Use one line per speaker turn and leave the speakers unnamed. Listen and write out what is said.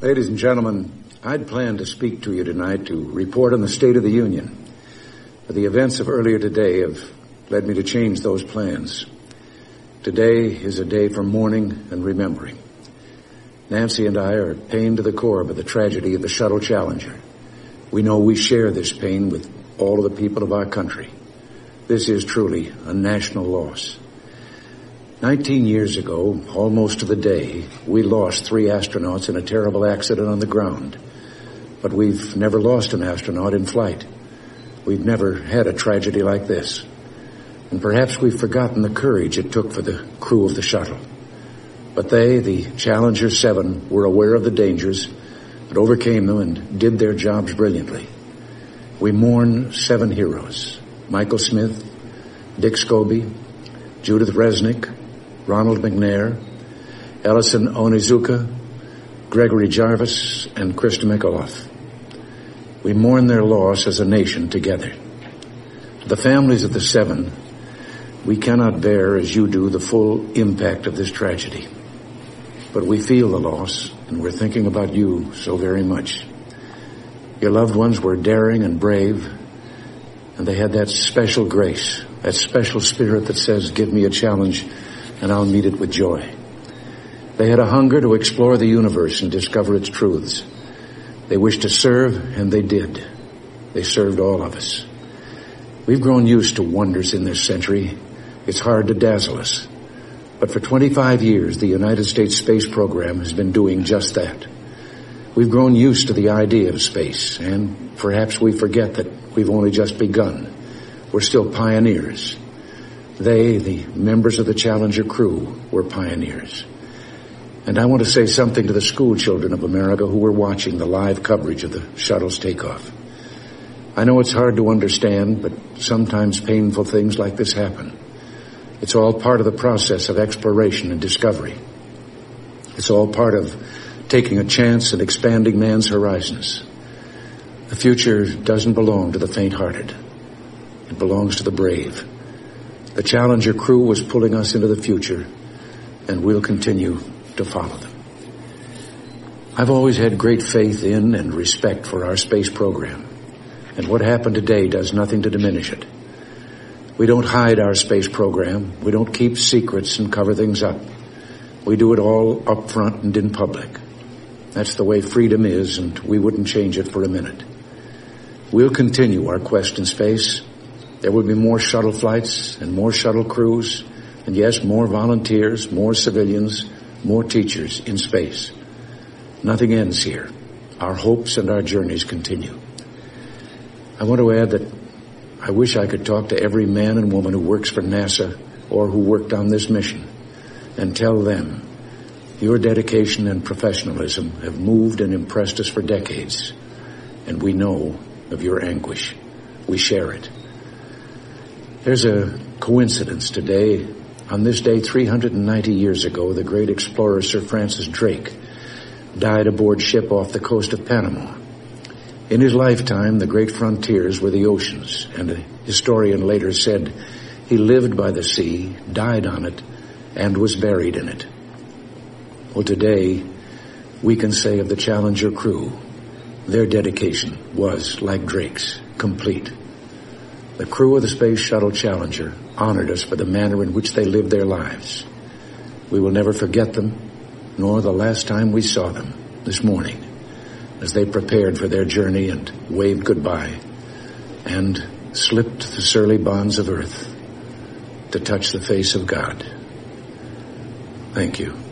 Ladies and gentlemen, I'd planned to speak to you tonight to report on the State of the Union. But the events of earlier today have led me to change those plans. Today is a day for mourning and remembering. Nancy and I are pained to the core by the tragedy of the Shuttle Challenger. We know we share this pain with all of the people of our country. This is truly a national loss. Nineteen years ago, almost to the day, we lost three astronauts in a terrible accident on the ground. But we've never lost an astronaut in flight. We've never had a tragedy like this. And perhaps we've forgotten the courage it took for the crew of the shuttle. But they, the Challenger 7, were aware of the dangers, but overcame them and did their jobs brilliantly. We mourn seven heroes. Michael Smith, Dick Scobee, Judith Resnik, Ronald McNair, Ellison Onizuka, Gregory Jarvis, and Christa McAuliffe. We mourn their loss as a nation together. To the families of the seven, we cannot bear, as you do, the full impact of this tragedy. But we feel the loss, and we're thinking about you so very much. Your loved ones were daring and brave, and they had that special grace, that special spirit that says, give me a challenge and I'll meet it with joy. They had a hunger to explore the universe and discover its truths. They wished to serve, and they did. They served all of us. We've grown used to wonders in this century. It's hard to dazzle us. But for 25 years, the United States space program has been doing just that. We've grown used to the idea of space, and perhaps we forget that we've only just begun. We're still pioneers. They, the members of the Challenger crew, were pioneers. And I want to say something to the school children of America who were watching the live coverage of the shuttle's takeoff. I know it's hard to understand, but sometimes painful things like this happen. It's all part of the process of exploration and discovery. It's all part of taking a chance and expanding man's horizons. The future doesn't belong to the faint-hearted. It belongs to the brave. The Challenger crew was pulling us into the future, and we'll continue to follow them. I've always had great faith in and respect for our space program, and what happened today does nothing to diminish it. We don't hide our space program. We don't keep secrets and cover things up. We do it all up front and in public. That's the way freedom is, and we wouldn't change it for a minute. We'll continue our quest in space there will be more shuttle flights and more shuttle crews, and yes, more volunteers, more civilians, more teachers in space. Nothing ends here. Our hopes and our journeys continue. I want to add that I wish I could talk to every man and woman who works for NASA or who worked on this mission and tell them your dedication and professionalism have moved and impressed us for decades, and we know of your anguish. We share it. There's a coincidence today. On this day, 390 years ago, the great explorer Sir Francis Drake died aboard ship off the coast of Panama. In his lifetime, the great frontiers were the oceans, and a historian later said he lived by the sea, died on it, and was buried in it. Well, today, we can say of the Challenger crew, their dedication was, like Drake's, complete. The crew of the Space Shuttle Challenger honored us for the manner in which they lived their lives. We will never forget them, nor the last time we saw them this morning as they prepared for their journey and waved goodbye and slipped the surly bonds of earth to touch the face of God. Thank you.